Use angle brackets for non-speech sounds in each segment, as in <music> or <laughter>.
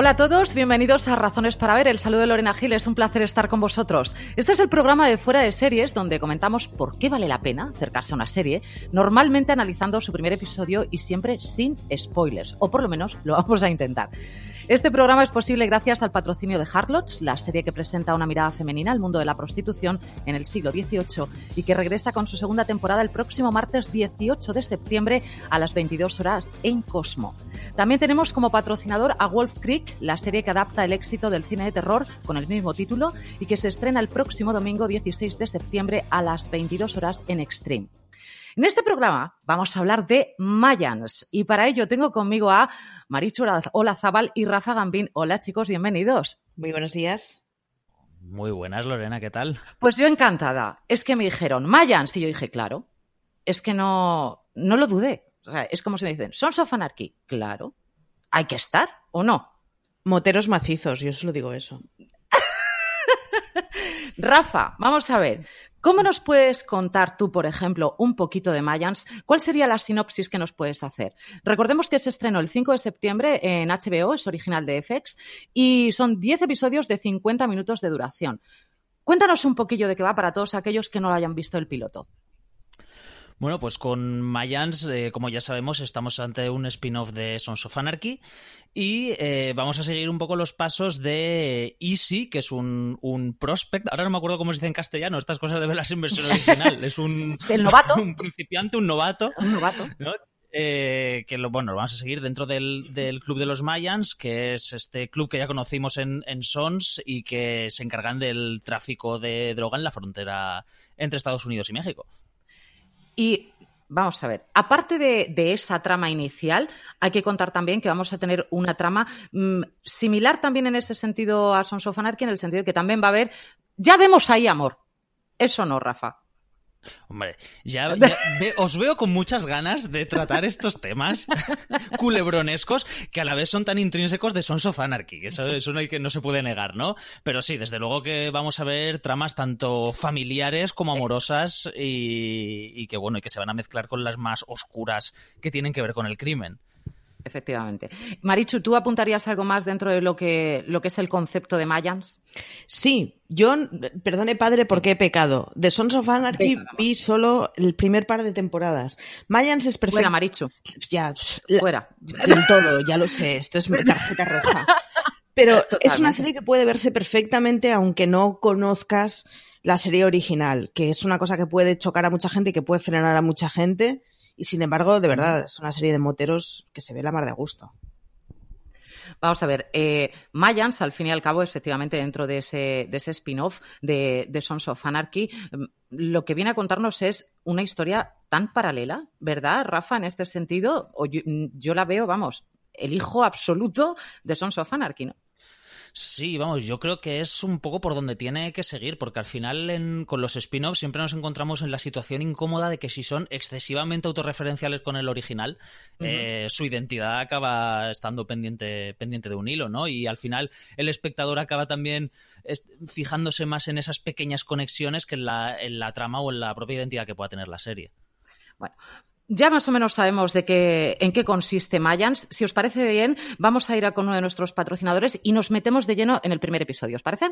Hola a todos, bienvenidos a Razones para Ver. El saludo de Lorena Gil, es un placer estar con vosotros. Este es el programa de Fuera de Series donde comentamos por qué vale la pena acercarse a una serie, normalmente analizando su primer episodio y siempre sin spoilers, o por lo menos lo vamos a intentar. Este programa es posible gracias al patrocinio de Harlots, la serie que presenta una mirada femenina al mundo de la prostitución en el siglo XVIII y que regresa con su segunda temporada el próximo martes 18 de septiembre a las 22 horas en Cosmo. También tenemos como patrocinador a Wolf Creek, la serie que adapta el éxito del cine de terror con el mismo título y que se estrena el próximo domingo 16 de septiembre a las 22 horas en Extreme. En este programa vamos a hablar de Mayans y para ello tengo conmigo a Marichu Zabal y Rafa Gambín. Hola chicos, bienvenidos. Muy buenos días. Muy buenas, Lorena, ¿qué tal? Pues yo encantada. Es que me dijeron Mayans y yo dije, claro. Es que no, no lo dudé. O sea, es como si me dicen, Sons of Anarchy. Claro. ¿Hay que estar o no? Moteros macizos, yo solo digo eso. <laughs> Rafa, vamos a ver. ¿Cómo nos puedes contar tú, por ejemplo, un poquito de Mayans? ¿Cuál sería la sinopsis que nos puedes hacer? Recordemos que se estrenó el 5 de septiembre en HBO, es original de FX, y son 10 episodios de 50 minutos de duración. Cuéntanos un poquillo de qué va para todos aquellos que no lo hayan visto el piloto. Bueno, pues con Mayans, eh, como ya sabemos, estamos ante un spin-off de Sons of Anarchy y eh, vamos a seguir un poco los pasos de Easy, que es un, un, prospect. Ahora no me acuerdo cómo se dice en castellano, estas cosas de verlas en versión <laughs> original. Es un, ¿El novato? <laughs> un principiante, un novato. Un novato. ¿no? Eh, que lo, bueno, lo vamos a seguir dentro del, del, Club de los Mayans, que es este club que ya conocimos en, en, Sons y que se encargan del tráfico de droga en la frontera entre Estados Unidos y México. Y vamos a ver, aparte de, esa trama inicial, hay que contar también que vamos a tener una trama mmm, similar también en ese sentido a Sons of Anarchy, en el sentido de que también va a haber, ya vemos ahí amor. Eso no, Rafa. Hombre, ya, <laughs> ya ve, os veo con muchas ganas de tratar estos temas <laughs> culebronescos que a la vez son tan intrínsecos de Sons of Anarchy. Eso, <laughs> eso no, hay que, no se puede negar, ¿no? Pero sí, desde luego que vamos a ver tramas tanto familiares como amorosas y, y que, bueno, y que se van a mezclar con las más oscuras que tienen que ver con el crimen. Efectivamente. Marichu, ¿tú apuntarías algo más dentro de lo que, lo que es el concepto de Mayans? Sí, yo, perdone padre porque he pecado. De Sons of Anarchy Venga, vi solo el primer par de temporadas. Mayans es perfecto. Fuera, Marichu. Ya, fuera. Del todo, ya lo sé. Esto es <laughs> tarjeta roja. Pero Totalmente. es una serie que puede verse perfectamente aunque no conozcas la serie original, que es una cosa que puede chocar a mucha gente y que puede frenar a mucha gente. Y sin embargo, de verdad, es una serie de moteros que se ve la mar de gusto. Vamos a ver, eh, Mayans, al fin y al cabo, efectivamente, dentro de ese, de ese spin-off de, de, Sons of Anarchy, lo que viene a contarnos es una historia tan paralela, ¿verdad, Rafa, en este sentido? O yo, yo la veo, vamos, el hijo absoluto de Sons of Anarchy, ¿no? Sí, vamos, yo creo que es un poco por donde tiene que seguir, porque al final en, con los spin-offs siempre nos encontramos en la situación incómoda de que si son excesivamente autorreferenciales con el original, uh -huh. eh, su identidad acaba estando pendiente, pendiente de un hilo, ¿no? Y al final el espectador acaba también fijándose más en esas pequeñas conexiones que en la, en la trama o en la propia identidad que pueda tener la serie. Bueno, ya más o menos sabemos de qué, en qué consiste Mayans. Si os parece bien, vamos a ir a con uno de nuestros patrocinadores y nos metemos de lleno en el primer episodio. ¿Os parece?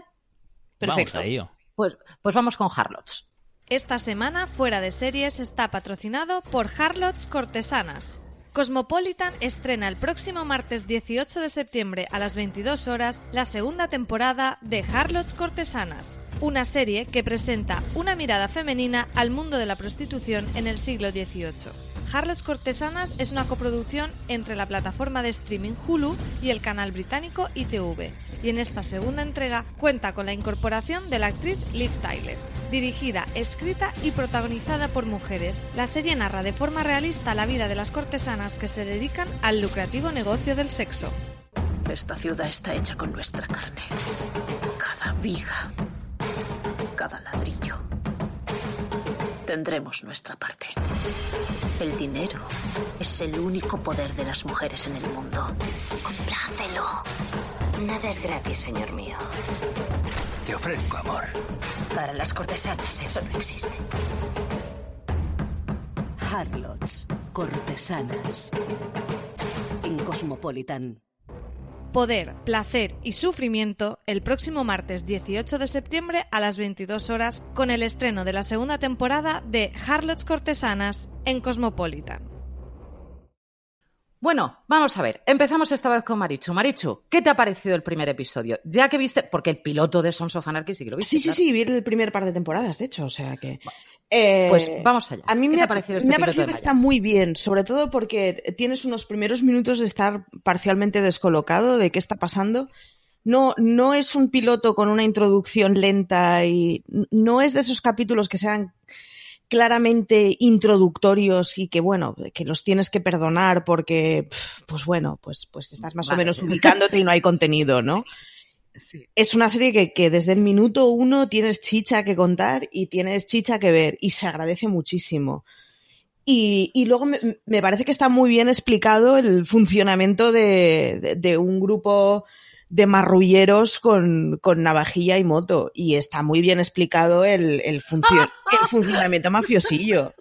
Perfecto. Vamos a ello. Pues, pues vamos con Harlots. Esta semana, Fuera de Series está patrocinado por Harlots Cortesanas. Cosmopolitan estrena el próximo martes 18 de septiembre a las 22 horas la segunda temporada de Harlots Cortesanas, una serie que presenta una mirada femenina al mundo de la prostitución en el siglo XVIII. Harlots Cortesanas es una coproducción entre la plataforma de streaming Hulu y el canal británico ITV, y en esta segunda entrega cuenta con la incorporación de la actriz Liv Tyler. Dirigida, escrita y protagonizada por mujeres, la serie narra de forma realista la vida de las cortesanas que se dedican al lucrativo negocio del sexo. Esta ciudad está hecha con nuestra carne. Cada viga, cada ladrillo. Tendremos nuestra parte. El dinero es el único poder de las mujeres en el mundo. Complácelo. Nada es gratis, señor mío. Te ofrezco amor. Para las cortesanas eso no existe. Harlots, cortesanas. En Cosmopolitan. Poder, placer y sufrimiento el próximo martes 18 de septiembre a las 22 horas con el estreno de la segunda temporada de Harlots Cortesanas en Cosmopolitan. Bueno, vamos a ver. Empezamos esta vez con Marichu. Marichu, ¿qué te ha parecido el primer episodio? Ya que viste, porque el piloto de Sons of Anarchy sí que lo viste. Sí, sí, sí, vi el primer par de temporadas, de hecho, o sea que... pues vamos allá. A mí me ha parecido, este me ha parecido que está muy bien, sobre todo porque tienes unos primeros minutos de estar parcialmente descolocado de qué está pasando. No, no es un piloto con una introducción lenta y no es de esos capítulos que sean claramente introductorios y que bueno, que los tienes que perdonar porque, pues bueno, pues, pues estás más o menos ubicándote y no hay contenido, ¿no? Es una serie que, que, desde el minuto uno tienes chicha que contar y tienes chicha que ver y se agradece muchísimo. Y, y luego me, me, parece que está muy bien explicado el funcionamiento de, de, de un grupo de marrulleros con, con, navajilla y moto. Y está muy bien explicado el, el, funcio el funcionamiento mafiosillo.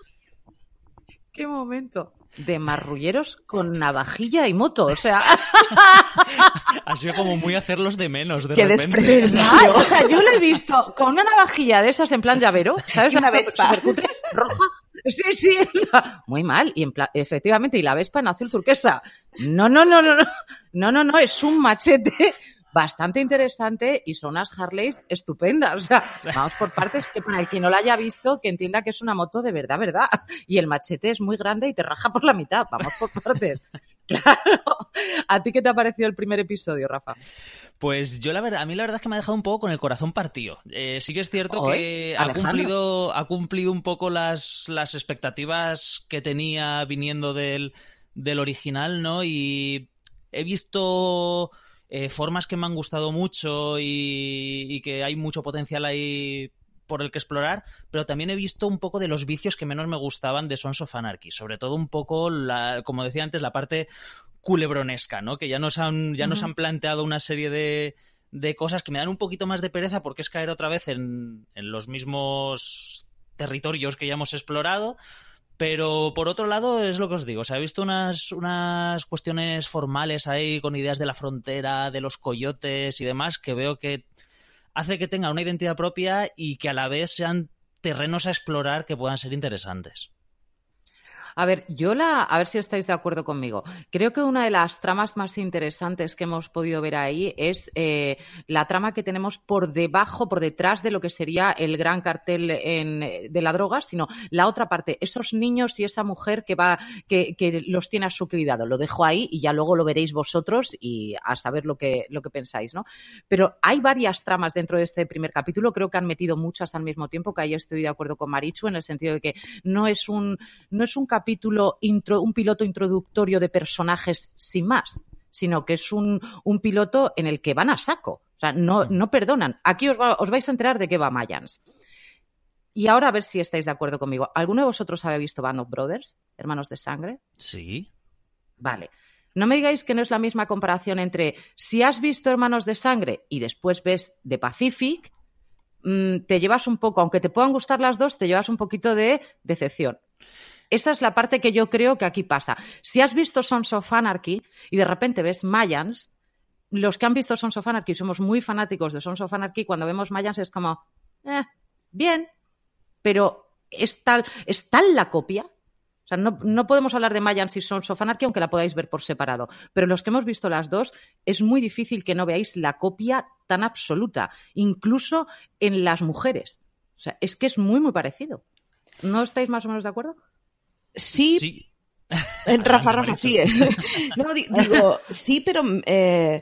<laughs> ¡Qué momento! De marrulleros con navajilla y moto, o sea. ha sido como muy hacerlos de menos, de Qué repente. <laughs> O sea, yo lo he visto con una navajilla de esas en plan llavero, ¿sabes? Una vespa. Cutre, roja. Sí, sí, muy mal. Y en plan, efectivamente, y la vespa en azul turquesa. No, no, no, no, no. No, no, no, es un machete bastante interesante y son unas Harleys estupendas. O sea, <laughs> vamos por partes que para el que no la haya visto, que entienda que es una moto de verdad, verdad. Y el machete es muy grande y te raja por la mitad. Vamos por partes. <laughs> Claro. ¿A ti qué te ha parecido el primer episodio, Rafa? Pues yo la verdad, a mí la verdad es que me ha dejado un poco con el corazón partido. Eh, sí que es cierto que ha cumplido, ha cumplido un poco las, las expectativas que tenía viniendo del, del original, ¿no? Y he visto eh, formas que me han gustado mucho y, y, que hay mucho potencial ahí por el que explorar, pero también he visto un poco de los vicios que menos me gustaban de Sons of Anarchy, sobre todo un poco, la, como decía antes, la parte culebronesca, ¿no? Que ya nos han, ya uh -huh. nos han planteado una serie de, de, cosas que me dan un poquito más de pereza porque es caer otra vez en, en los mismos territorios que ya hemos explorado, pero por otro lado, es lo que os digo, se ha visto unas, unas cuestiones formales ahí con ideas de la frontera, de los coyotes y demás, que veo que hace que tenga una identidad propia y que a la vez sean terrenos a explorar que puedan ser interesantes. A ver, yo la, a ver si estáis de acuerdo conmigo. Creo que una de las tramas más interesantes que hemos podido ver ahí es eh, la trama que tenemos por debajo, por detrás de lo que sería el gran cartel en, de la droga, sino la otra parte, esos niños y esa mujer que va, que, que, los tiene a su cuidado. Lo dejo ahí y ya luego lo veréis vosotros y a saber lo que, lo que pensáis, ¿no? Pero hay varias tramas dentro de este primer capítulo. Creo que han metido muchas al mismo tiempo, que ahí estoy de acuerdo con Marichu en el sentido de que no es un, no es un capítulo capítulo, intro, un piloto introductorio de personajes sin más, sino que es un, un, piloto en el que van a saco. O sea, no, no perdonan. Aquí os, va, os vais a enterar de qué va Mayans. Y ahora a ver si estáis de acuerdo conmigo. ¿Alguno de vosotros habéis visto Band of Brothers, Hermanos de Sangre? Sí. Vale. No me digáis que no es la misma comparación entre si has visto Hermanos de Sangre y después ves The Pacific, mmm, te llevas un poco, aunque te puedan gustar las dos, te llevas un poquito de decepción. Esa es la parte que yo creo que aquí pasa. Si has visto Sons of Anarchy y de repente ves Mayans, los que han visto Sons of Anarchy somos muy fanáticos de Sons of Anarchy, cuando vemos Mayans es como, eh, bien, pero es tal, es tal la copia. O sea, no, no podemos hablar de Mayans y Sons of Anarchy, aunque la podáis ver por separado. Pero los que hemos visto las dos, es muy difícil que no veáis la copia tan absoluta, incluso en las mujeres. O sea, es que es muy, muy parecido. ¿No estáis más o menos de acuerdo? Sí. Sí. En Rafa, <laughs> Rafa, sí. ¿eh? <laughs> No, di- digo, sí, pero eh,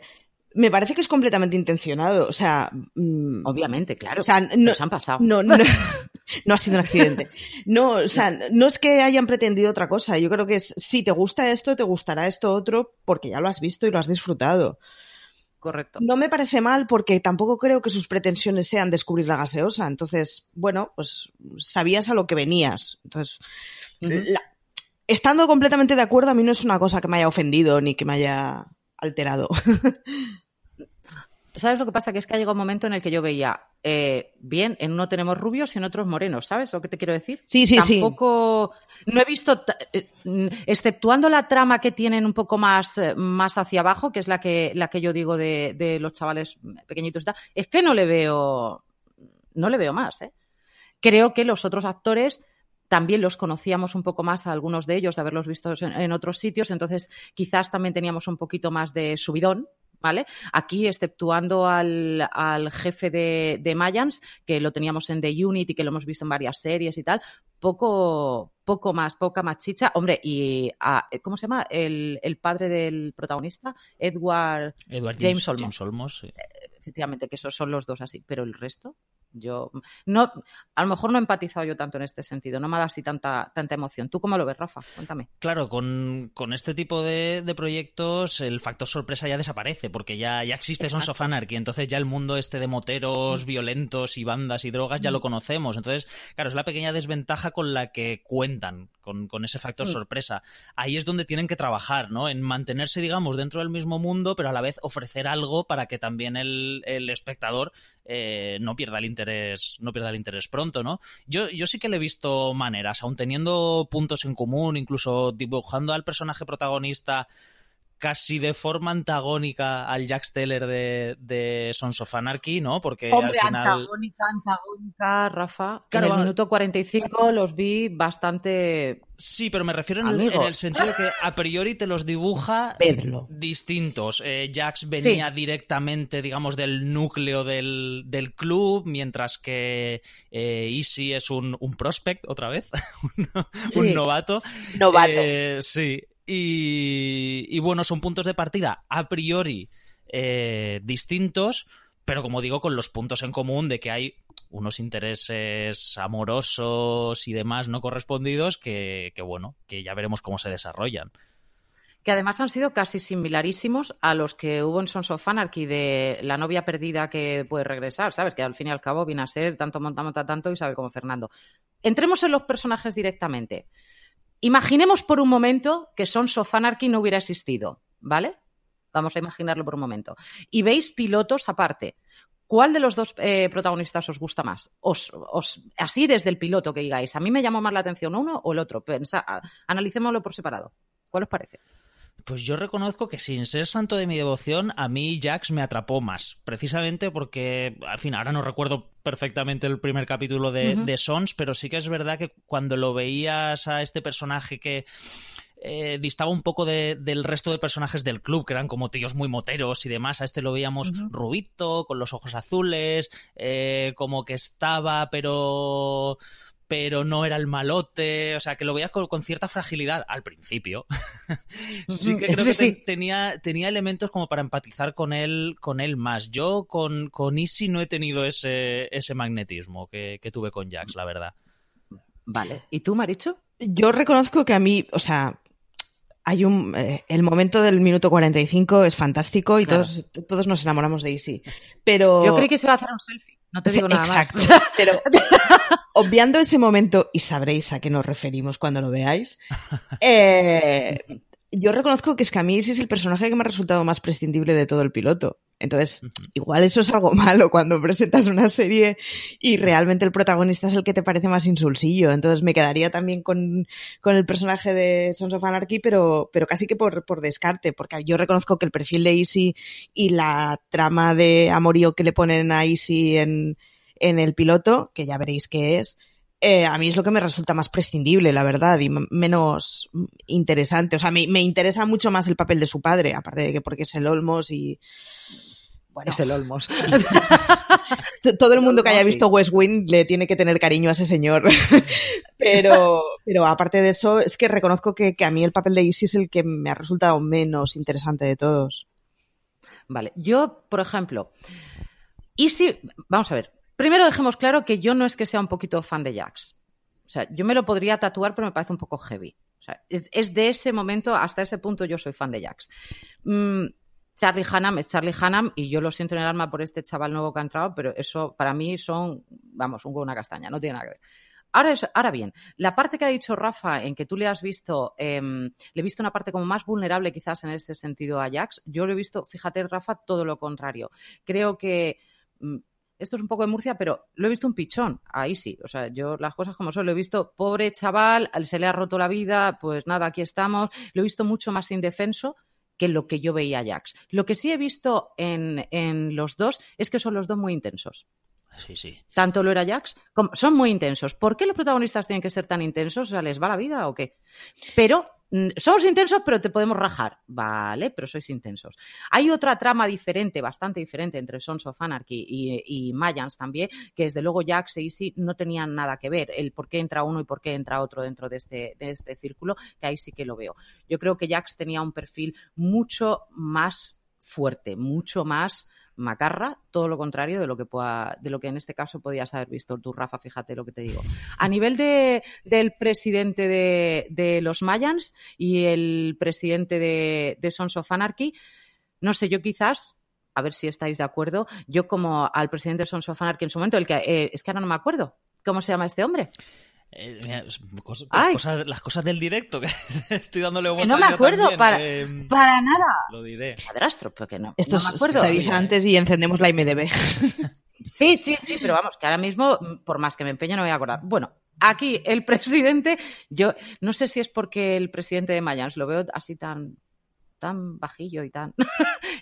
me parece que es completamente intencionado. O sea, mm, Obviamente, claro. O sea, no- nos han pasado. no, no, <laughs> no ha sido un accidente. No, o sea, no es que hayan pretendido otra cosa. Yo creo que es, si te gusta esto, te gustará esto otro, porque ya lo has visto y lo has disfrutado. Correcto. No me parece mal porque tampoco creo que sus pretensiones sean descubrir la gaseosa. Entonces, bueno, pues sabías a lo que venías. Entonces, la- estando completamente de acuerdo, a mí no es una cosa que me haya ofendido ni que me haya alterado. <laughs> ¿Sabes lo que pasa? Que es que ha llegado un momento en el que yo veía, eh, bien, en uno tenemos rubios y en otros morenos, ¿sabes lo que te quiero decir? Sí, sí, sí. Tampoco, no he visto, eh, mm, exceptuando la trama que tienen un poco más, eh, más hacia abajo, que es la que, la que yo digo de, de los chavales pequeñitos y tal, es que no le veo, no le veo más, ¿eh? Creo que los otros actores también los conocíamos un poco más a algunos de ellos, de haberlos visto en, en otros sitios, entonces quizás también teníamos un poquito más de subidón, ¿vale? Aquí, exceptuando al, al jefe de, de Mayans, que lo teníamos en The Unit y que lo hemos visto en varias series y tal, poco, poco más, poca más chicha. Hombre, y a- ¿cómo se llama? El, el padre del protagonista, Edward, Edward James James, Olmos. James Olmos, sí. efectivamente, que esos son los dos así, pero el resto, yo no, a lo mejor no he empatizado yo tanto en este sentido, no me ha dado así tanta, tanta emoción. ¿Tú cómo lo ves, Rafa? Cuéntame. Claro, con, con este tipo de, de proyectos el factor sorpresa ya desaparece, porque ya, ya existe Sons of Anarchy, entonces ya el mundo este de moteros violentos y bandas y drogas ya lo conocemos. Entonces, claro, es la pequeña desventaja con la que cuentan, con, con ese factor Mm. sorpresa. Ahí es donde tienen que trabajar, ¿no? En mantenerse, digamos, dentro del mismo mundo, pero a la vez ofrecer algo para que también el, el espectador eh, no pierda el interés, no pierda el interés pronto, ¿no? Yo, yo sí que le he visto maneras, aun teniendo puntos en común, incluso dibujando al personaje protagonista casi de forma antagónica al Jack Steller de, de Sons of Anarchy, ¿no? Porque Hombre, al final... antagónica, antagónica, Rafa. Claro, en el minuto 45 los vi bastante. Sí, pero me refiero en el, Amigos. en el sentido de que a priori te los dibuja distintos. Eh, Jax venía directamente, digamos, del núcleo del, del club, mientras que eh, Easy es un, un prospect, otra vez, <laughs> un, novato. Novato. Eh, sí. Y, bueno, son puntos de partida a priori eh, distintos, pero como digo, con los puntos en común de que hay unos intereses amorosos y demás no correspondidos que, que bueno, que ya veremos cómo se desarrollan. que además han sido casi similarísimos a los que hubo en Sons of Anarchy de la novia perdida que puede regresar, ¿sabes? Que al fin y al cabo viene a ser tanto monta, monta, tanto Isabel como Fernando. Entremos en los personajes directamente. Imaginemos por un momento que Sons of Anarchy no hubiera existido, ¿vale? Vamos a imaginarlo por un momento. Y veis pilotos aparte. ¿Cuál de los dos eh, protagonistas os gusta más? Os, os- así desde el piloto que digáis, a mí me llamó más la atención uno o el otro. Analicémoslo por separado. ¿Cuál os parece? Pues yo reconozco que sin ser santo de mi devoción, a mí Jax me atrapó más. Precisamente porque, al fin, ahora no recuerdo perfectamente el primer capítulo de, de Sons, pero sí que es verdad que cuando lo veías a este personaje que eh, distaba un poco de- del resto de personajes del club, que eran como tíos muy moteros y demás, a este lo veíamos rubito, con los ojos azules, eh, como que estaba, pero pero no era el malote, o sea, que lo veías con, con cierta fragilidad al principio. <laughs> sí que creo Sí, que sí. tenía, tenía elementos como para empatizar con él, con él más. Yo con, con Easy no he tenido ese, ese magnetismo que, que tuve con Jax, la verdad. Vale. ¿Y tú, Maricho? Yo reconozco que a mí, o sea, hay un. eh, el momento del minuto 45 es fantástico y Claro. todos, todos nos enamoramos de Easy. Pero. Yo creí que se iba a hacer un selfie. No te digo nada exacto. más. <laughs> Pero <laughs> obviando ese momento, y sabréis a qué nos referimos cuando lo veáis, eh, yo reconozco que ese es el personaje que me ha resultado más prescindible de todo el piloto. Entonces, igual eso es algo <laughs> malo cuando presentas una serie y realmente el protagonista es el que te parece más insulsillo. Entonces me quedaría también con, con el personaje de Sons of Anarchy, pero, pero casi que por, por descarte, porque yo reconozco que el perfil de Easy y la trama de amorío que le ponen a Easy en, en el piloto, que ya veréis qué es, eh, a mí es lo que me resulta más prescindible, la verdad, y menos interesante. O sea, me, me, interesa mucho más el papel de su padre, aparte de que porque es el Olmos y... Bueno, es el Olmos. <laughs> Todo el mundo que haya visto West Wing le tiene que tener cariño a ese señor. <laughs> pero, pero aparte de eso, es que reconozco que, que a mí el papel de Isis es el que me ha resultado menos interesante de todos. Vale, yo, por ejemplo, Isis, vamos a ver, Primero dejemos claro que yo no es que sea un poquito fan de Jax. O sea, yo me lo podría tatuar, pero me parece un poco heavy. O sea, es, de ese momento hasta ese punto yo soy fan de Jax. Mm, Charlie Hannam es Charlie Hannam y yo lo siento en el alma por este chaval nuevo que ha entrado, pero eso para mí son, vamos, un huevo una castaña, no tiene nada que ver. Ahora, ahora bien, la parte que ha dicho Rafa en que tú le has visto, em, le he visto una parte como más vulnerable quizás en ese sentido a Jax, yo lo he visto, fíjate Rafa, todo lo contrario. Creo que mm, esto es un poco de Murcia, pero lo he visto un pichón, ahí sí. O sea, yo las cosas como son, lo he visto, pobre chaval, se le ha roto la vida, pues nada, aquí estamos. Lo he visto mucho más indefenso que lo que yo veía a Jax. Lo que sí he visto en, en los dos es que son los dos muy intensos. Sí, sí. Tanto lo era Jax como son muy intensos. ¿Por qué los protagonistas tienen que ser tan intensos? O sea, ¿les va la vida o qué? Pero somos intensos, pero te podemos rajar. Vale, pero sois intensos. Hay otra trama diferente, bastante diferente entre Sons of Anarchy y, Mayans también, que desde luego Jax e Easy no tenían nada que ver. El por qué entra uno y por qué entra otro dentro de este, de este círculo, que ahí sí que lo veo. Yo creo que Jax tenía un perfil mucho más fuerte, mucho más macarra, todo lo contrario de lo que pueda, de lo que en este caso podías haber visto tú, Rafa, fíjate lo que te digo. A nivel de, del presidente de, de los Mayans y el presidente de, de Sons of Anarchy, no sé, yo quizás a ver si estáis de acuerdo. Yo, como al presidente de Sons of Anarchy en su momento, el que eh, es que ahora no me acuerdo. ¿Cómo se llama este hombre? Eh, las cosas del directo, que <laughs> estoy dándole vuelta. no me acuerdo, para, em, para nada. Lo diré. Padrastro, porque no. Esto no me acuerdo. se avisa antes y encendemos la IMDB. <laughs> sí, sí, sí, pero vamos, que ahora mismo, por más que me empeño, no me voy a acordar. Bueno, aquí el <laughs> presidente, yo no sé si es porque el presidente de Mayans lo veo así tan tan bajillo y tan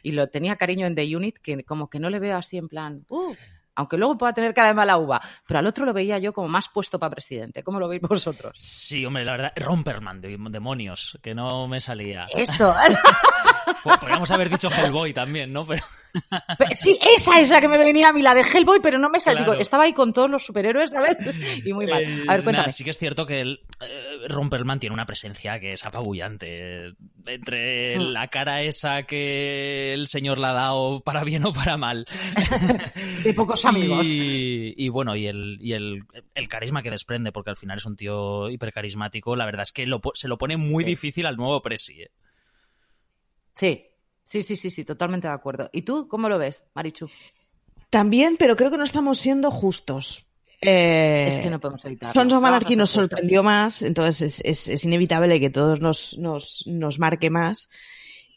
y lo tenía cariño en The Unit que como que no le veo así en plan uh, aunque luego pueda tener cara de mala uva, pero al otro lo veía yo como más puesto para presidente. ¿Cómo lo veis vosotros? Sí, hombre, la verdad, Romperman, de demonios, que no me salía. Esto. <laughs> Podríamos haber dicho Hellboy también, ¿no? Pero... <laughs> Sí, esa es la que me venía a mí, la de Hellboy, pero no me salía. estaba ahí con todos los superhéroes, ¿sabes? <laughs> Y muy mal. A ver, eh, cuéntame. sí que es cierto que el, eh, Romperman tiene una presencia que es apabullante. Entre mm. la cara esa que el señor le ha dado para bien o para mal. <laughs> De pocos amigos. Y, bueno, y, el, y el, carisma que desprende, porque al final es un tío hipercarismático, la verdad es que se lo pone muy difícil al nuevo Presi. ¿eh? Sí, sí, sí, sí, sí, totalmente de acuerdo. ¿Y tú cómo lo ves, Marichu? También, pero creo que no estamos siendo justos. Eh, es que no podemos evitarlo. Sons of Anarchy nos sorprendió más, entonces es, inevitable que todos nos, nos, nos, marque más.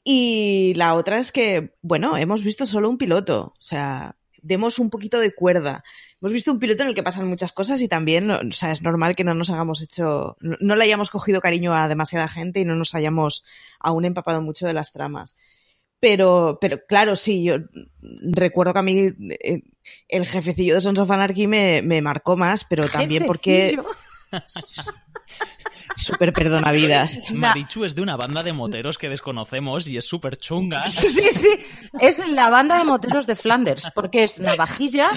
Y la otra es que, bueno, hemos visto solo un piloto. O sea, demos un poquito de cuerda. Hemos visto un piloto en el que pasan muchas cosas y también, o sea, es normal que no nos hagamos hecho, no, le hayamos cogido cariño a demasiada gente y no nos hayamos aún empapado mucho de las tramas. Pero, pero claro, sí, yo recuerdo que a mí eh, el jefecillo de Sons of Anarchy me, me marcó más, pero también porque <laughs> súper perdonavidas. <laughs> Marichu es de una banda de moteros que desconocemos y es súper chunga. <laughs> Sí, sí, es la banda de moteros de Flanders, porque es navajilla,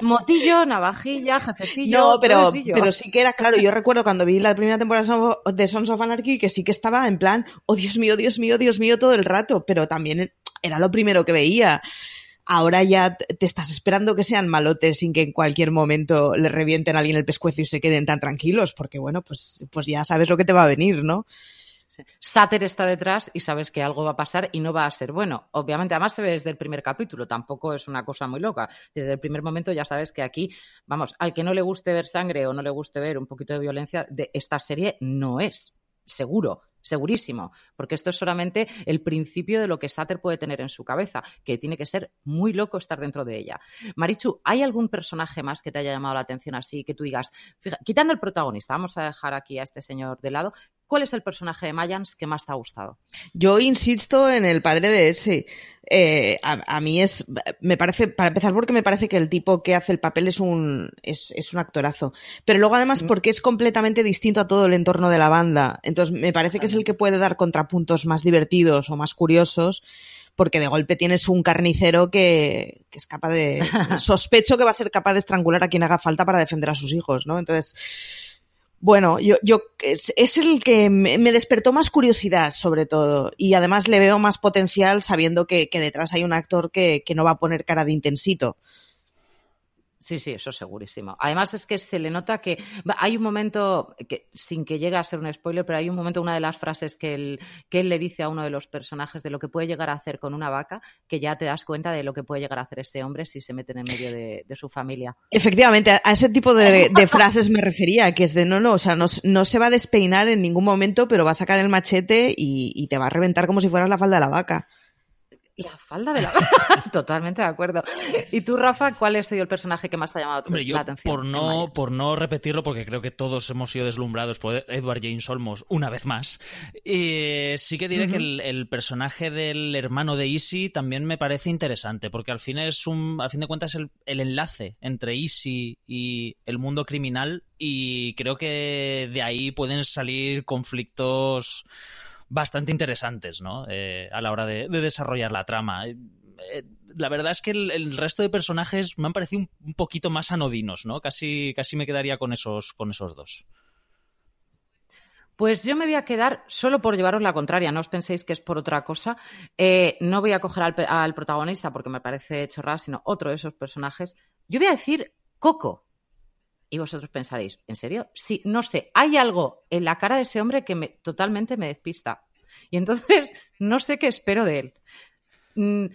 motillo, navajilla, jefecillo. No, pero, pero sí que era claro. Yo recuerdo cuando vi la primera temporada de Sons of Anarchy que sí que estaba en plan, oh Dios mío, Dios mío, Dios mío, todo el rato, pero también era lo primero que veía ahora ya te estás esperando que sean malotes sin que en cualquier momento le revienten a alguien el pescuezo y se queden tan tranquilos, porque bueno, pues, pues ya sabes lo que te va a venir, ¿no? Sater está detrás y sabes que algo va a pasar y no va a ser bueno. Obviamente, además se ve desde el primer capítulo, tampoco es una cosa muy loca. Desde el primer momento ya sabes que aquí, vamos, al que no le guste ver sangre o no le guste ver un poquito de violencia, de esta serie no es, seguro segurísimo, porque esto es solamente el principio de lo que Sater puede tener en su cabeza, que tiene que ser muy loco estar dentro de ella. Marichu, ¿hay algún personaje más que te haya llamado la atención así, que tú digas, quitando el protagonista, vamos a dejar aquí a este señor de lado, ¿cuál es el personaje de Mayans que más te ha gustado? Yo insisto en el padre de ese. Eh, a, mí es, me parece, para empezar porque me parece que el tipo que hace el papel es un, es, es un actorazo. Pero luego además mm. porque es completamente distinto a todo el entorno de la banda. Entonces me parece que es el que puede dar contrapuntos más divertidos o más curiosos porque de golpe tienes un carnicero que, que, es capaz de... <laughs> sospecho que va a ser capaz de estrangular a quien haga falta para defender a sus hijos, ¿no? Entonces, bueno, yo, yo es, el que me, despertó más curiosidad, sobre todo, y además le veo más potencial sabiendo que, que detrás hay un actor que, que, no va a poner cara de intensito. Sí, sí, eso segurísimo. Además es que se le nota que hay un momento, que, sin que llegue a ser un spoiler, pero hay un momento, una de las frases que él, que él le dice a uno de los personajes de lo que puede llegar a hacer con una vaca, que ya te das cuenta de lo que puede llegar a hacer este hombre si se mete en medio de, su familia. Efectivamente, a ese tipo <laughs> de, frases me refería, que es de no, no, o sea, no, no, se va a despeinar en ningún momento, pero va a sacar el machete y, y te va a reventar como si fueras la falda de la vaca. La falda de la. <laughs> Totalmente de acuerdo. ¿Y tú, Rafa, cuál es el personaje que más te ha llamado la atención? Por no, por no repetirlo, porque creo que todos hemos sido deslumbrados por Edward James Olmos una vez más. Y sí que diré que el, personaje del hermano de Easy también me parece interesante, porque al fin es un. Al fin de cuentas, el, el enlace entre Easy y el mundo criminal. Y creo que de ahí pueden salir conflictos bastante interesantes, ¿no? Eh, a la hora de, desarrollar la trama. Eh, eh, la verdad es que el, resto de personajes me han parecido un, poquito más anodinos, ¿no? Casi, casi me quedaría con esos, con esos dos. Pues yo me voy a quedar solo por llevaros la contraria, no os penséis que es por otra cosa. no voy a coger al, al, protagonista porque me parece chorrada, sino otro de esos personajes. Yo voy a decir Coco. Y vosotros pensaréis, ¿en serio? Sí, no sé, hay algo en la cara de ese hombre que me, totalmente me despista. Y entonces <laughs> no sé qué espero de él. Mm,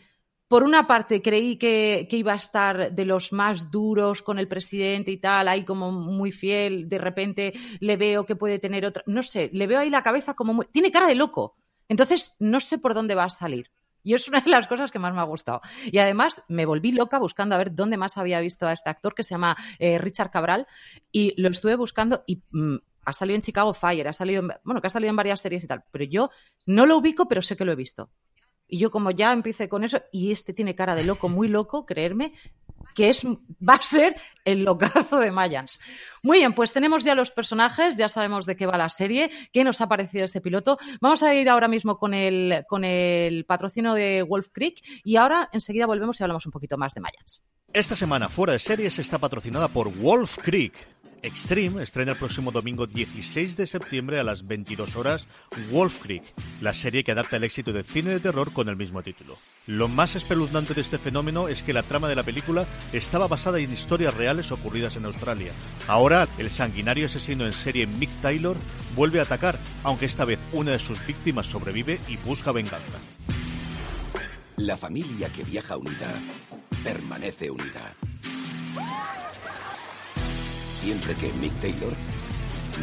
por una parte, creí que, iba a estar de los más duros con el presidente y tal, ahí como muy fiel. De repente le veo que puede tener otra. No sé, le veo ahí la cabeza como muy. Tiene cara de loco. Entonces no sé por dónde va a salir. Y es una de las cosas que más me ha gustado. Y además me volví loca buscando a ver dónde más había visto a este actor que se llama eh, Richard Cabral y lo estuve buscando y mm, ha salido en Chicago Fire, ha salido, bueno, que ha salido en varias series y tal, pero yo no lo ubico, pero sé que lo he visto. Y yo como ya empecé con eso, y este tiene cara de loco, muy loco, creerme, que es, va a ser el locazo de Mayans. Muy bien, pues tenemos ya los personajes, ya sabemos de qué va la serie, qué nos ha parecido este piloto. Vamos a ir ahora mismo con el, con el patrocinio de Wolf Creek y ahora enseguida volvemos y hablamos un poquito más de Mayans. Esta semana fuera de series está patrocinada por Wolf Creek Extreme estrena el próximo domingo 16 de septiembre a las 22 horas Wolf Creek, la serie que adapta el éxito del cine de terror con el mismo título. Lo más espeluznante de este fenómeno es que la trama de la película estaba basada en historias reales ocurridas en Australia. Ahora, el sanguinario asesino en serie Mick Taylor vuelve a atacar, aunque esta vez una de sus víctimas sobrevive y busca venganza. La familia que viaja unida permanece unida siempre que Mick Taylor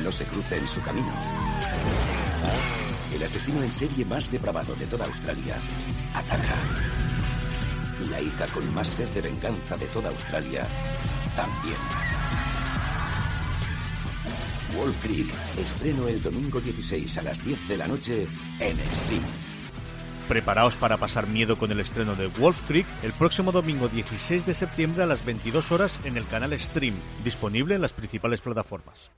no se cruce en su camino. El asesino en serie más depravado de toda Australia ataca. La hija con más sed de venganza de toda Australia también. Wall Creek estreno el domingo 16 a las 10 de la noche en Stream. Preparaos para pasar miedo con el estreno de Wolf Creek el próximo domingo 16 de septiembre a las 22 horas en el canal Stream, disponible en las principales plataformas.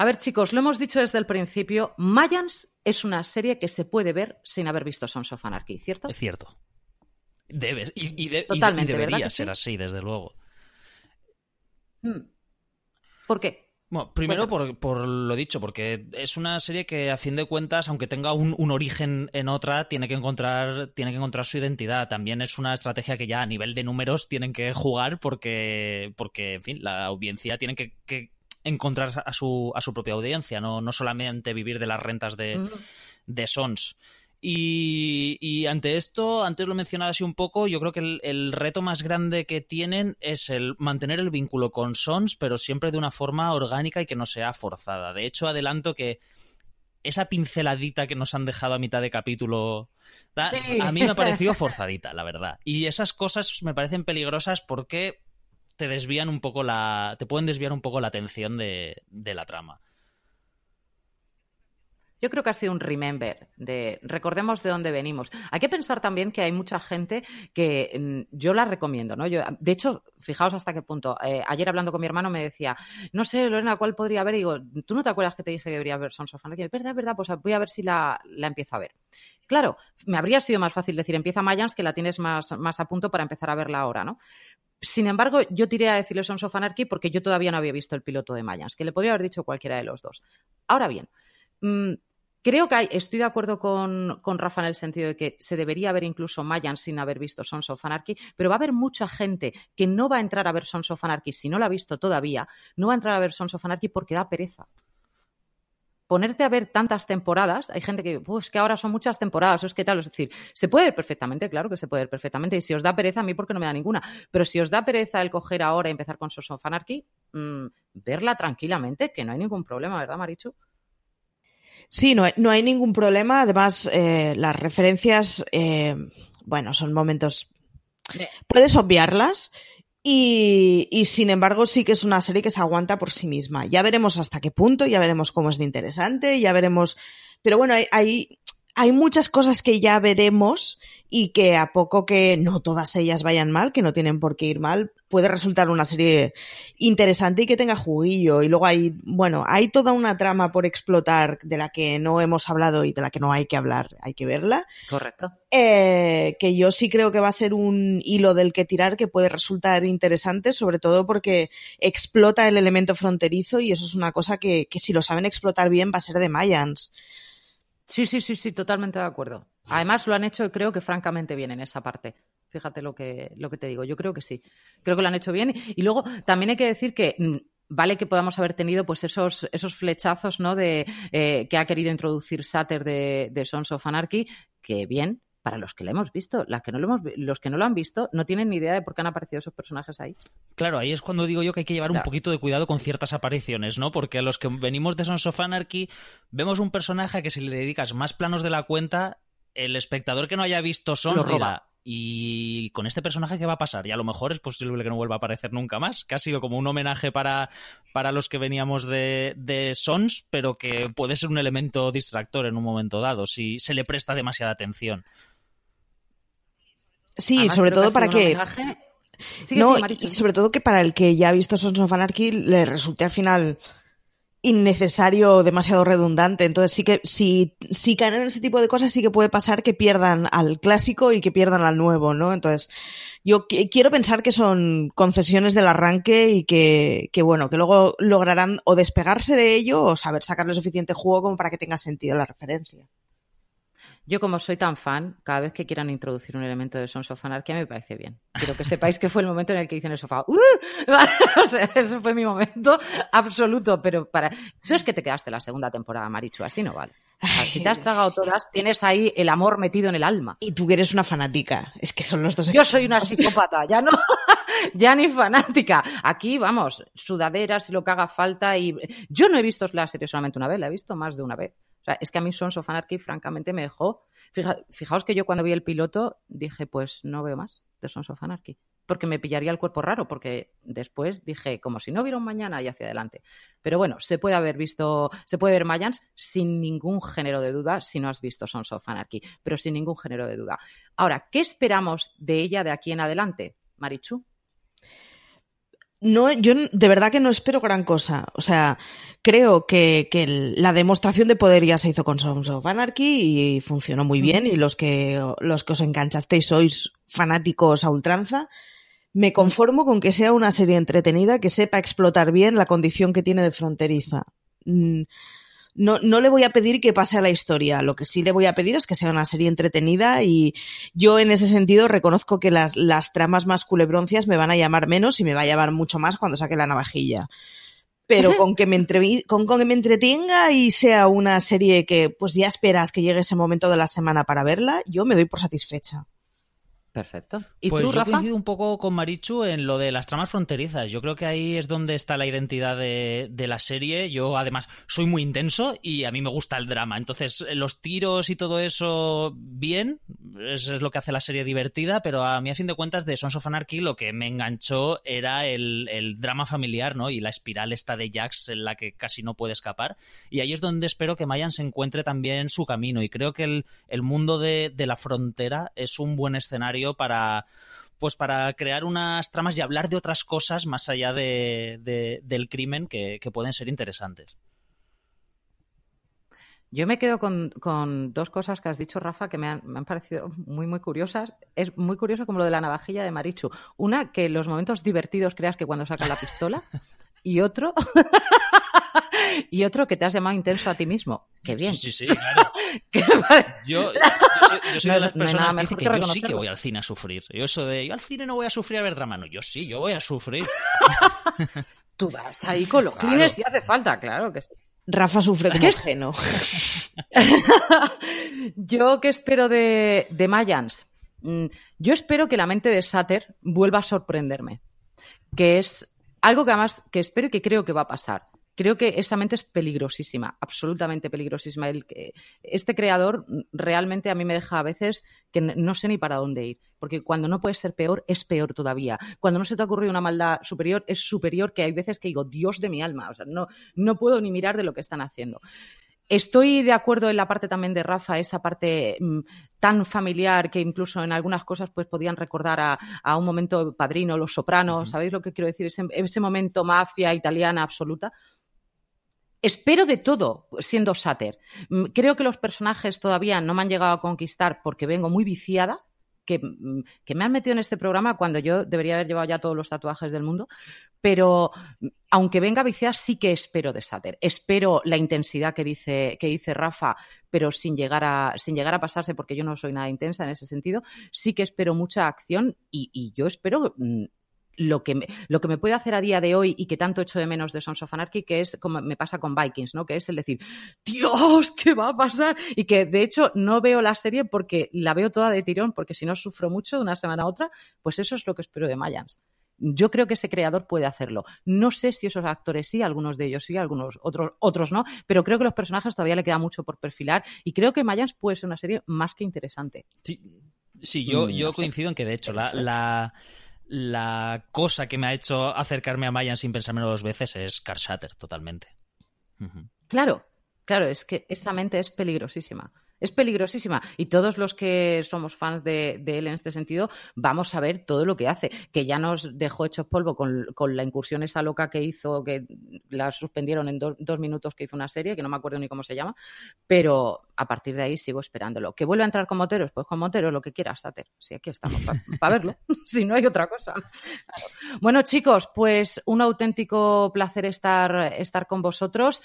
A ver, chicos, lo hemos dicho desde el principio. Mayans es una serie que se puede ver sin haber visto Sons of Anarchy, ¿cierto? Es cierto. Debes. Y, Totalmente, debería ser así, desde luego. Hmm. ¿Por qué? Bueno, primero por, lo dicho, porque es una serie que a fin de cuentas, aunque tenga un, origen en otra, tiene que encontrar, tiene que encontrar su identidad. También es una estrategia que ya a nivel de números tienen que jugar porque, porque en fin, la audiencia tiene que, encontrar a su, a su propia audiencia, no, no solamente vivir de las rentas de, de Sons. Y, ante esto, antes lo mencionaba así un poco, yo creo que el, reto más grande que tienen es el mantener el vínculo con Sons, pero siempre de una forma orgánica y que no sea forzada. De hecho, adelanto que esa pinceladita que nos han dejado a mitad de capítulo, a mí me ha parecido <laughs> forzadita, la verdad. Y esas cosas me parecen peligrosas porque te desvían un poco la. te pueden desviar un poco la atención de la trama. Yo creo que ha sido un remember de recordemos de dónde venimos. Hay que pensar también que hay mucha gente que mm, yo la recomiendo, ¿no? Yo, de hecho, fijaos hasta qué punto. Eh, ayer hablando con mi hermano me decía, no sé, Lorena, ¿cuál podría haber? Y digo, ¿tú no te acuerdas que te dije que debería ver Sons of Anarchy? verdad, verdad, pues voy a ver si la, la empiezo a ver. Claro, me habría sido más fácil decir empieza Mayans que la tienes más, más a punto para empezar a verla ahora, ¿no? Sin embargo, yo tiré a decirle Sons of Anarchy porque yo todavía no había visto el piloto de Mayans, que le podría haber dicho cualquiera de los dos. Ahora bien, mmm, Creo que hay, estoy de acuerdo con, con, Rafa en el sentido de que se debería ver incluso Mayan sin haber visto Sons of Anarchy, pero va a haber mucha gente que no va a entrar a ver Sons of Anarchy si no la ha visto todavía, no va a entrar a ver Sons of Anarchy porque da pereza. Ponerte a ver tantas temporadas, hay gente que, pues que ahora son muchas temporadas, es que tal, es decir, se puede ver perfectamente, claro que se puede ver perfectamente, y si os da pereza, a mí porque no me da ninguna, pero si os da pereza el coger ahora y empezar con Sons of Anarchy, mmm, verla tranquilamente, que no hay ningún problema, ¿verdad, Marichu? Sí, no hay, no hay ningún problema. Además, eh, las referencias, eh, bueno, son momentos. Puedes obviarlas. Y, y, sin embargo, sí que es una serie que se aguanta por sí misma. Ya veremos hasta qué punto, ya veremos cómo es de interesante, ya veremos. Pero bueno, hay, hay, hay muchas cosas que ya veremos y que a poco que no todas ellas vayan mal, que no tienen por qué ir mal, puede resultar una serie interesante y que tenga juguillo. Y luego hay, bueno, hay toda una trama por explotar de la que no hemos hablado y de la que no hay que hablar, hay que verla. Correcto. Eh, que yo sí creo que va a ser un hilo del que tirar que puede resultar interesante, sobre todo porque explota el elemento fronterizo y eso es una cosa que, que si lo saben explotar bien va a ser de Mayans. Sí, sí, sí, sí, totalmente de acuerdo. Además lo han hecho, creo que francamente bien en esa parte. Fíjate lo que, lo que te digo. Yo creo que sí. Creo que lo han hecho bien. Y luego también hay que decir que mm, vale que podamos haber tenido pues esos, esos flechazos ¿no? de eh, que ha querido introducir Sater de, de Sons of Anarchy, que bien, para los que lo hemos visto. Las que no lo hemos, los que no lo han visto no tienen ni idea de por qué han aparecido esos personajes ahí. Claro, ahí es cuando digo yo que hay que llevar un poquito de cuidado con ciertas apariciones, ¿no? Porque a los que venimos de Sons of Anarchy vemos un personaje a que si le dedicas más planos de la cuenta, el espectador que no haya visto Sons dirá, y con este personaje, ¿qué va a pasar? Y a lo mejor es posible que no vuelva a aparecer nunca más, que ha sido como un homenaje para, para los que veníamos de, de Sons, pero que puede ser un elemento distractor en un momento dado, si se le presta demasiada atención. Sí, Además, sobre todo para que... no, y sobre todo que para el que ya ha visto Sons of Anarchy le resulte al final innecesario, demasiado redundante. Entonces sí que si, si caen en ese tipo de cosas sí que puede pasar que pierdan al clásico y que pierdan al nuevo, ¿no? Entonces yo quiero pensar que son concesiones del arranque y que, que, bueno, que luego lograrán o despegarse de ello o saber sacarle suficiente juego como para que tenga sentido la referencia. Yo, como soy tan fan, cada vez que quieran introducir un elemento de Sons of Anarchy me parece bien. Quiero que sepáis que fue el momento en el que hice en el sofá. <laughs> ¡Uh! <laughs> o sea, ese fue mi momento absoluto. Pero para. Tú es que te quedaste la segunda temporada, Marichu, así no vale. Si te has tragado todas, tienes ahí el amor metido en el alma. Y tú que eres una fanática. Es que son los dos. Yo soy una psicópata, ya no. <laughs> ya ni fanática. Aquí, vamos, sudaderas y lo que haga falta. Y yo no he visto la serie solamente una vez, la he visto más de una vez. O sea, es que a mí Sons of Anarchy, francamente, me dejó. Fija, fijaos que yo cuando vi el piloto dije, pues no veo más de Sons of Anarchy. Porque me pillaría el cuerpo raro, porque después dije, como si no hubiera mañana y hacia adelante. Pero bueno, se puede haber visto, se puede ver Mayans sin ningún género de duda si no has visto Sons of Anarchy, pero sin ningún género de duda. Ahora, ¿qué esperamos de ella de aquí en adelante, Marichu? No, yo de verdad que no espero gran cosa. O sea, creo que, que, la demostración de poder ya se hizo con Sons of Anarchy y funcionó muy bien. Y los que, los que os enganchasteis sois fanáticos a ultranza. Me conformo con que sea una serie entretenida que sepa explotar bien la condición que tiene de fronteriza. No, no le voy a pedir que pase a la historia. Lo que sí le voy a pedir es que sea una serie entretenida y yo en ese sentido reconozco que las, las tramas más culebroncias me van a llamar menos y me va a llamar mucho más cuando saque la navajilla. Pero <laughs> con que, me entre, con, con que me entretenga y sea una serie que pues ya esperas que llegue ese momento de la semana para verla, yo me doy por satisfecha. Perfecto. ¿Y pues tú, yo Rafa? coincido un poco con Marichu en lo de las tramas fronterizas. Yo creo que ahí es donde está la identidad de, de, la serie. Yo, además, soy muy intenso y a mí me gusta el drama. Entonces, los tiros y todo eso, bien. Eso es lo que hace la serie divertida. Pero a mí, a fin de cuentas, de Sons of Anarchy, lo que me enganchó era el, el drama familiar, ¿no? Y la espiral esta de Jax en la que casi no puede escapar. Y ahí es donde espero que Mayan se encuentre también su camino. Y creo que el, el mundo de, de la frontera es un buen escenario para pues para crear unas tramas y hablar de otras cosas más allá de, de, del crimen que, que, pueden ser interesantes. Yo me quedo con, con, dos cosas que has dicho, Rafa, que me han, me han, parecido muy, muy curiosas. Es muy curioso como lo de la navajilla de Marichu. Una, que los momentos divertidos creas que cuando saca la pistola. y otro, <laughs> y otro que te has llamado intenso a ti mismo. Qué bien. Sí, sí, sí <laughs> claro. yo, yo, soy, yo soy no, de las personas no que, que, que yo sí que voy al cine a sufrir. Yo eso de, yo al cine no voy a sufrir a ver drama. No, yo sí, yo voy a sufrir. <laughs> Tú vas ahí con los claro. clines si hace falta, claro que sí. Rafa sufre como ajeno. yo qué espero de, de Mayans. Yo espero que la mente de Sater vuelva a sorprenderme. Que es algo que además que espero y que creo que va a pasar. Creo que esa mente es peligrosísima, absolutamente peligrosísima. El, este creador realmente a mí me deja a veces que no sé ni para dónde ir, porque cuando no puede ser peor, es peor todavía. Cuando no se te ha ocurrido una maldad superior, es superior que hay veces que digo, Dios de mi alma, o sea, no, no puedo ni mirar de lo que están haciendo. Estoy de acuerdo en la parte también de Rafa, esa parte mmm, tan familiar que incluso en algunas cosas pues podían recordar a, a un momento padrino, Los Sopranos, uh -huh. ¿sabéis lo que quiero decir? Ese, ese momento mafia italiana absoluta. Espero de todo siendo Sater. Creo que los personajes todavía no me han llegado a conquistar porque vengo muy viciada, que, que, me han metido en este programa cuando yo debería haber llevado ya todos los tatuajes del mundo, pero aunque venga viciada, sí que espero de Sater. Espero la intensidad que dice, que dice Rafa, pero sin llegar, a, sin llegar a pasarse, porque yo no soy nada intensa en ese sentido. Sí que espero mucha acción y yo espero lo que, me, lo que me puede hacer a día de hoy y que tanto echo de menos de Sons of Anarchy, que es como me pasa con Vikings, ¿no? Que es el decir, Dios, ¿qué va a pasar? Y que de hecho no veo la serie porque la veo toda de tirón, porque si no sufro mucho de una semana a otra, pues eso es lo que espero de Mayans. Yo creo que ese creador puede hacerlo. No sé si esos actores sí, algunos de ellos sí, algunos otros, otros no, pero creo que los personajes todavía le queda mucho por perfilar y creo que Mayans puede ser una serie más que interesante. Sí, sí yo, mm, yo no coincido sé. en que de hecho la, la la cosa que me ha hecho acercarme a Mayan sin pensármelo dos veces es Car Shatter, totalmente. Uh -huh. Claro, claro, es que esa mente es peligrosísima. Es peligrosísima. Y todos los que somos fans de, él en este sentido, vamos a ver todo lo que hace. Que ya nos dejó hecho polvo con, la incursión esa loca que hizo, que la suspendieron en do, dos minutos que hizo una serie, que no me acuerdo ni cómo se llama. Pero a partir de ahí sigo esperándolo. ¿Que vuelva a entrar con Moteros? Pues con Moteros, lo que quieras, Sater. Si aquí estamos para pa verlo. <laughs> si no hay otra cosa. Bueno, chicos, pues un auténtico placer estar, estar con vosotros.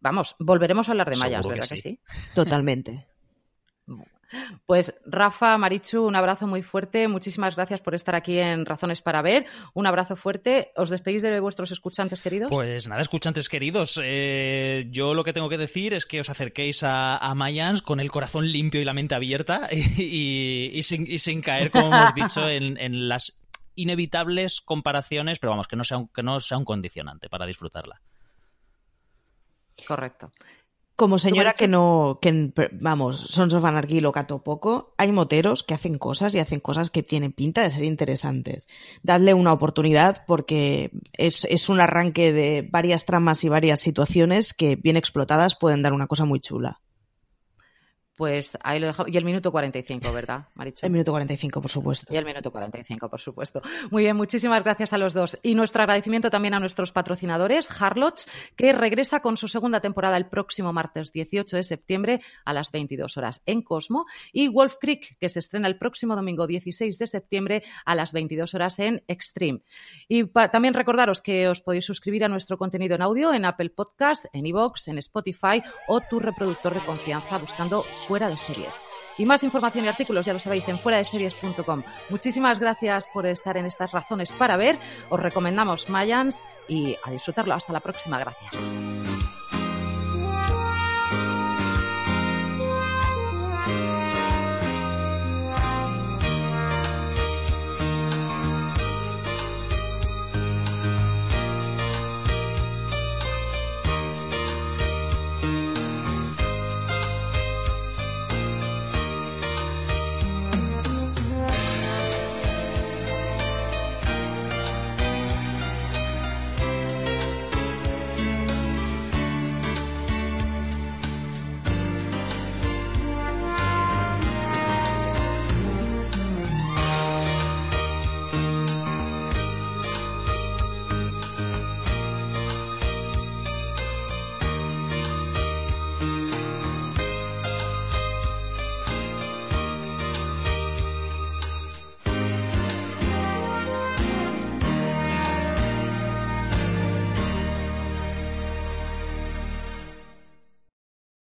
Vamos, volveremos a hablar de mayas, ¿verdad que sí? que sí? Totalmente. <laughs> Pues Rafa, Marichu, un abrazo muy fuerte. Muchísimas gracias por estar aquí en Razones para Ver. Un abrazo fuerte. ¿Os despedís de vuestros escuchantes queridos? Pues nada, escuchantes queridos. Eh, yo lo que tengo que decir es que os acerquéis a, a Mayans con el corazón limpio y la mente abierta <laughs> y, y, y, sin, y sin, caer, como hemos dicho, <laughs> en, en, las inevitables comparaciones, pero vamos, que no sea un, que no sea un condicionante para disfrutarla. Correcto. Como señora que no, que vamos, Sons of Anarchy lo cato poco, hay moteros que hacen cosas y hacen cosas que tienen pinta de ser interesantes. Dadle una oportunidad porque es, es un arranque de varias tramas y varias situaciones que bien explotadas pueden dar una cosa muy chula. Pues ahí lo dejamos. Y el minuto 45, ¿verdad, Maricho? El minuto 45, por supuesto. Y el minuto 45, por supuesto. Muy bien, muchísimas gracias a los dos. Y nuestro agradecimiento también a nuestros patrocinadores, Harlots, que regresa con su segunda temporada el próximo martes 18 de septiembre a las 22 horas en Cosmo, y Wolf Creek, que se estrena el próximo domingo 16 de septiembre a las 22 horas en Extreme. Y también recordaros que os podéis suscribir a nuestro contenido en audio en Apple Podcast, en iVoox, en Spotify o tu reproductor de confianza buscando Fuera de Series. Y más información y artículos, ya lo sabéis, en fuera de series.com. Muchísimas gracias por estar en estas razones para ver. Os recomendamos Mayans y a disfrutarlo. Hasta la próxima. Gracias.